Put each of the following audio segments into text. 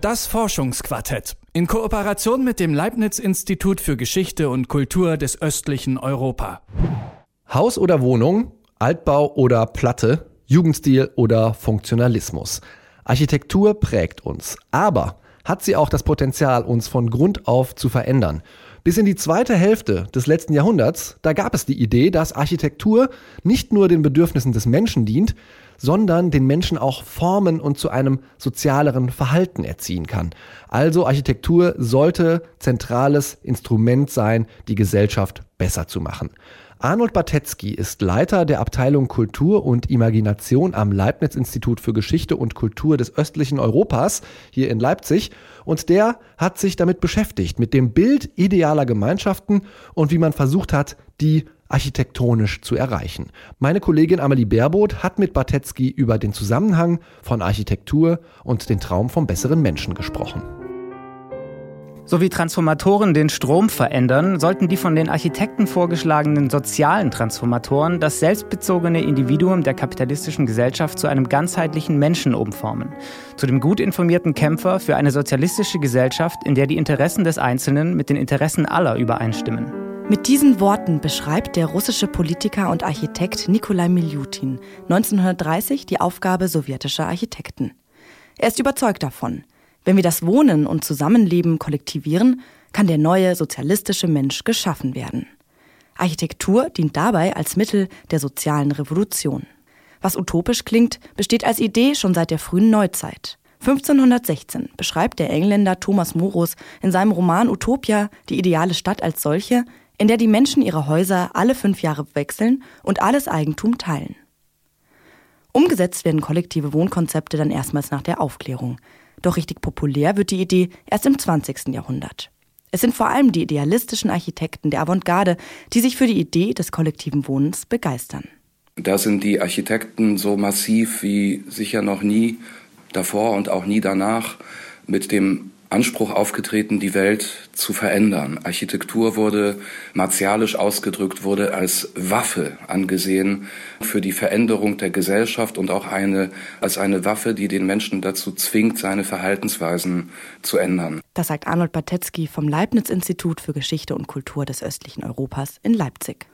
Das Forschungsquartett in Kooperation mit dem Leibniz-Institut für Geschichte und Kultur des östlichen Europa. Haus oder Wohnung, Altbau oder Platte, Jugendstil oder Funktionalismus. Architektur prägt uns, aber hat sie auch das Potenzial, uns von Grund auf zu verändern. Bis in die zweite Hälfte des letzten Jahrhunderts, da gab es die Idee, dass Architektur nicht nur den Bedürfnissen des Menschen dient, sondern den Menschen auch formen und zu einem sozialeren Verhalten erziehen kann. Also Architektur sollte zentrales Instrument sein, die Gesellschaft besser zu machen. Arnold Batetzky ist Leiter der Abteilung Kultur und Imagination am Leibniz-Institut für Geschichte und Kultur des östlichen Europas hier in Leipzig und der hat sich damit beschäftigt, mit dem Bild idealer Gemeinschaften und wie man versucht hat, die architektonisch zu erreichen. Meine Kollegin Amelie Baerboth hat mit Batetzky über den Zusammenhang von Architektur und den Traum vom besseren Menschen gesprochen. So wie Transformatoren den Strom verändern, sollten die von den Architekten vorgeschlagenen sozialen Transformatoren das selbstbezogene Individuum der kapitalistischen Gesellschaft zu einem ganzheitlichen Menschen umformen. Zu dem gut informierten Kämpfer für eine sozialistische Gesellschaft, in der die Interessen des Einzelnen mit den Interessen aller übereinstimmen. Mit diesen Worten beschreibt der russische Politiker und Architekt Nikolai Miljutin 1930 die Aufgabe sowjetischer Architekten. Er ist überzeugt davon, wenn wir das Wohnen und Zusammenleben kollektivieren, kann der neue sozialistische Mensch geschaffen werden. Architektur dient dabei als Mittel der sozialen Revolution. Was utopisch klingt, besteht als Idee schon seit der frühen Neuzeit. 1516 beschreibt der Engländer Thomas Morus in seinem Roman Utopia die ideale Stadt als solche, in der die Menschen ihre Häuser alle fünf Jahre wechseln und alles Eigentum teilen. Umgesetzt werden kollektive Wohnkonzepte dann erstmals nach der Aufklärung, doch richtig populär wird die Idee erst im 20. Jahrhundert. Es sind vor allem die idealistischen Architekten der Avantgarde, die sich für die Idee des kollektiven Wohnens begeistern. Da sind die Architekten so massiv wie sicher noch nie davor und auch nie danach mit dem Anspruch aufgetreten, die Welt zu verändern. Architektur wurde martialisch ausgedrückt, wurde als Waffe angesehen für die Veränderung der Gesellschaft und auch eine, als eine Waffe, die den Menschen dazu zwingt, seine Verhaltensweisen zu ändern. Das sagt Arnold Batetzky vom Leibniz-Institut für Geschichte und Kultur des östlichen Europas in Leipzig.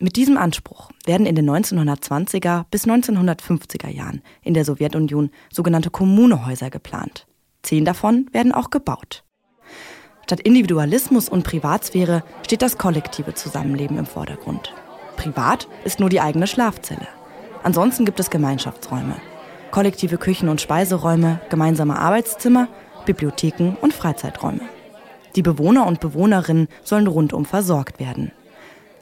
Mit diesem Anspruch werden in den 1920er bis 1950er Jahren in der Sowjetunion sogenannte Kommunehäuser geplant. Zehn davon werden auch gebaut. Statt Individualismus und Privatsphäre steht das kollektive Zusammenleben im Vordergrund. Privat ist nur die eigene Schlafzelle. Ansonsten gibt es Gemeinschaftsräume, kollektive Küchen- und Speiseräume, gemeinsame Arbeitszimmer, Bibliotheken und Freizeiträume. Die Bewohner und Bewohnerinnen sollen rundum versorgt werden.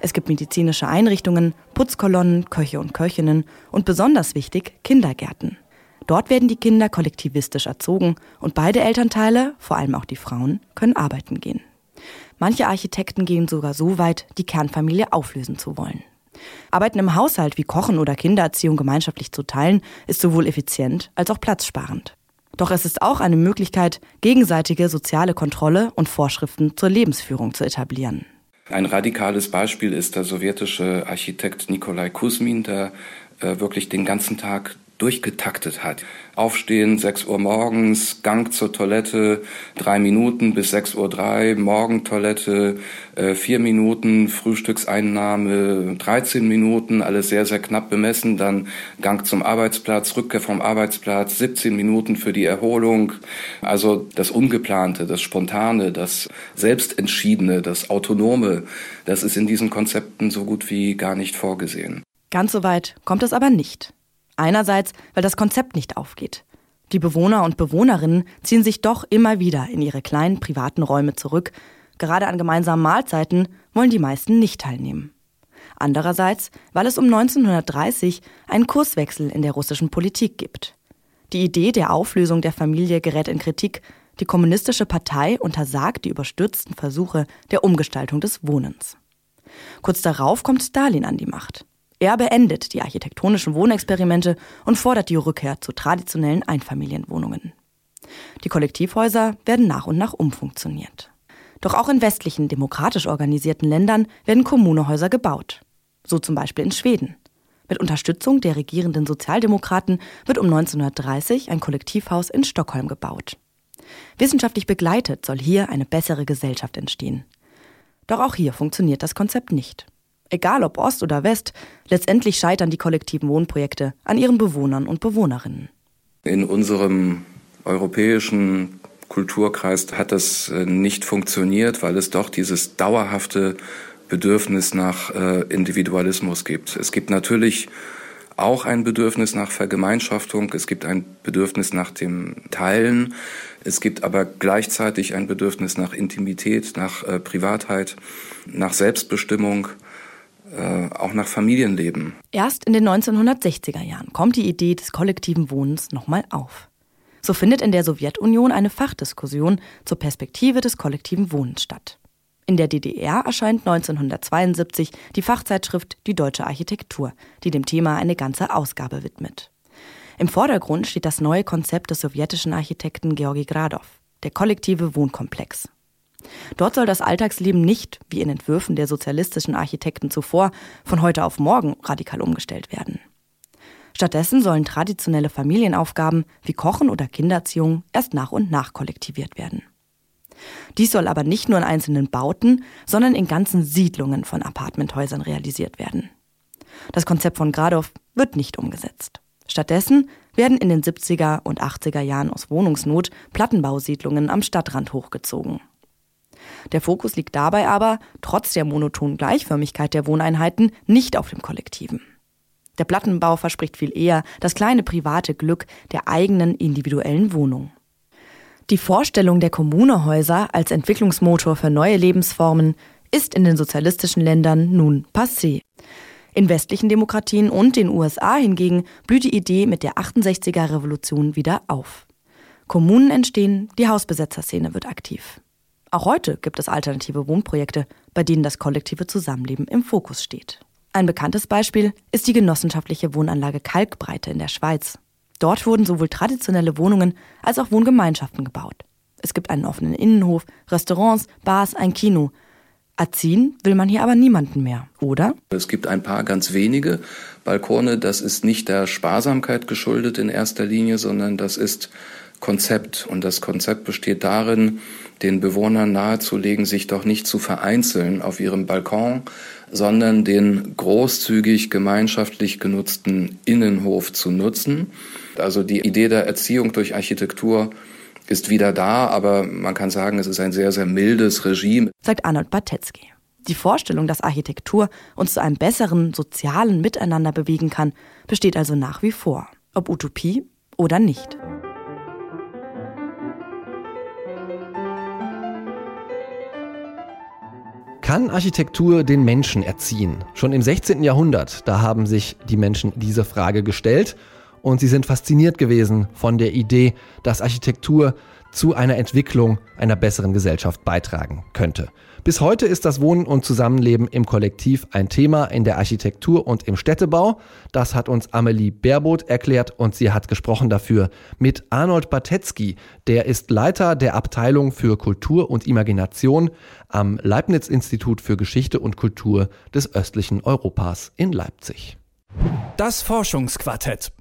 Es gibt medizinische Einrichtungen, Putzkolonnen, Köche und Köchinnen und besonders wichtig Kindergärten. Dort werden die Kinder kollektivistisch erzogen und beide Elternteile, vor allem auch die Frauen, können arbeiten gehen. Manche Architekten gehen sogar so weit, die Kernfamilie auflösen zu wollen. Arbeiten im Haushalt wie Kochen oder Kindererziehung gemeinschaftlich zu teilen, ist sowohl effizient als auch platzsparend. Doch es ist auch eine Möglichkeit, gegenseitige soziale Kontrolle und Vorschriften zur Lebensführung zu etablieren. Ein radikales Beispiel ist der sowjetische Architekt Nikolai Kusmin, der äh, wirklich den ganzen Tag durchgetaktet hat. Aufstehen, 6 Uhr morgens, Gang zur Toilette, drei Minuten bis 6 Uhr, drei, Morgentoilette, äh, vier Minuten, Frühstückseinnahme, 13 Minuten, alles sehr, sehr knapp bemessen, dann Gang zum Arbeitsplatz, Rückkehr vom Arbeitsplatz, 17 Minuten für die Erholung. Also das Ungeplante, das Spontane, das Selbstentschiedene, das Autonome, das ist in diesen Konzepten so gut wie gar nicht vorgesehen. Ganz so weit kommt es aber nicht. Einerseits, weil das Konzept nicht aufgeht. Die Bewohner und Bewohnerinnen ziehen sich doch immer wieder in ihre kleinen privaten Räume zurück. Gerade an gemeinsamen Mahlzeiten wollen die meisten nicht teilnehmen. Andererseits, weil es um 1930 einen Kurswechsel in der russischen Politik gibt. Die Idee der Auflösung der Familie gerät in Kritik. Die kommunistische Partei untersagt die überstürzten Versuche der Umgestaltung des Wohnens. Kurz darauf kommt Stalin an die Macht. Er beendet die architektonischen Wohnexperimente und fordert die Rückkehr zu traditionellen Einfamilienwohnungen. Die Kollektivhäuser werden nach und nach umfunktioniert. Doch auch in westlichen, demokratisch organisierten Ländern werden Kommunehäuser gebaut. So zum Beispiel in Schweden. Mit Unterstützung der regierenden Sozialdemokraten wird um 1930 ein Kollektivhaus in Stockholm gebaut. Wissenschaftlich begleitet soll hier eine bessere Gesellschaft entstehen. Doch auch hier funktioniert das Konzept nicht. Egal ob Ost oder West, letztendlich scheitern die kollektiven Wohnprojekte an ihren Bewohnern und Bewohnerinnen. In unserem europäischen Kulturkreis hat das äh, nicht funktioniert, weil es doch dieses dauerhafte Bedürfnis nach äh, Individualismus gibt. Es gibt natürlich auch ein Bedürfnis nach Vergemeinschaftung, es gibt ein Bedürfnis nach dem Teilen, es gibt aber gleichzeitig ein Bedürfnis nach Intimität, nach äh, Privatheit, nach Selbstbestimmung, äh, auch nach Familienleben. Erst in den 1960er Jahren kommt die Idee des kollektiven Wohnens nochmal auf. So findet in der Sowjetunion eine Fachdiskussion zur Perspektive des kollektiven Wohnens statt. In der DDR erscheint 1972 die Fachzeitschrift Die Deutsche Architektur, die dem Thema eine ganze Ausgabe widmet. Im Vordergrund steht das neue Konzept des sowjetischen Architekten Georgi Gradov, der kollektive Wohnkomplex. Dort soll das Alltagsleben nicht, wie in Entwürfen der sozialistischen Architekten zuvor, von heute auf morgen radikal umgestellt werden. Stattdessen sollen traditionelle Familienaufgaben wie Kochen oder Kindererziehung erst nach und nach kollektiviert werden. Dies soll aber nicht nur in einzelnen Bauten, sondern in ganzen Siedlungen von Apartmenthäusern realisiert werden. Das Konzept von Gradow wird nicht umgesetzt. Stattdessen werden in den 70er und 80er Jahren aus Wohnungsnot Plattenbausiedlungen am Stadtrand hochgezogen. Der Fokus liegt dabei aber, trotz der monotonen Gleichförmigkeit der Wohneinheiten, nicht auf dem Kollektiven. Der Plattenbau verspricht viel eher das kleine private Glück der eigenen individuellen Wohnung. Die Vorstellung der Kommunehäuser als Entwicklungsmotor für neue Lebensformen ist in den sozialistischen Ländern nun passé. In westlichen Demokratien und den USA hingegen blüht die Idee mit der 68er Revolution wieder auf. Kommunen entstehen, die Hausbesetzerszene wird aktiv. Auch heute gibt es alternative Wohnprojekte, bei denen das kollektive Zusammenleben im Fokus steht. Ein bekanntes Beispiel ist die genossenschaftliche Wohnanlage Kalkbreite in der Schweiz. Dort wurden sowohl traditionelle Wohnungen als auch Wohngemeinschaften gebaut. Es gibt einen offenen Innenhof, Restaurants, Bars, ein Kino. Erziehen will man hier aber niemanden mehr, oder? Es gibt ein paar ganz wenige Balkone. Das ist nicht der Sparsamkeit geschuldet in erster Linie, sondern das ist Konzept. Und das Konzept besteht darin, den Bewohnern nahezulegen, sich doch nicht zu vereinzeln auf ihrem Balkon, sondern den großzügig gemeinschaftlich genutzten Innenhof zu nutzen. Also die Idee der Erziehung durch Architektur ist wieder da, aber man kann sagen, es ist ein sehr, sehr mildes Regime. Sagt Arnold Batetzky. Die Vorstellung, dass Architektur uns zu einem besseren sozialen Miteinander bewegen kann, besteht also nach wie vor. Ob Utopie oder nicht. Kann Architektur den Menschen erziehen? Schon im 16. Jahrhundert, da haben sich die Menschen diese Frage gestellt und sie sind fasziniert gewesen von der Idee, dass Architektur zu einer Entwicklung einer besseren Gesellschaft beitragen könnte. Bis heute ist das Wohnen und Zusammenleben im Kollektiv ein Thema in der Architektur und im Städtebau. Das hat uns Amelie Baerboth erklärt und sie hat gesprochen dafür mit Arnold Batetzky. Der ist Leiter der Abteilung für Kultur und Imagination am Leibniz-Institut für Geschichte und Kultur des östlichen Europas in Leipzig. Das Forschungsquartett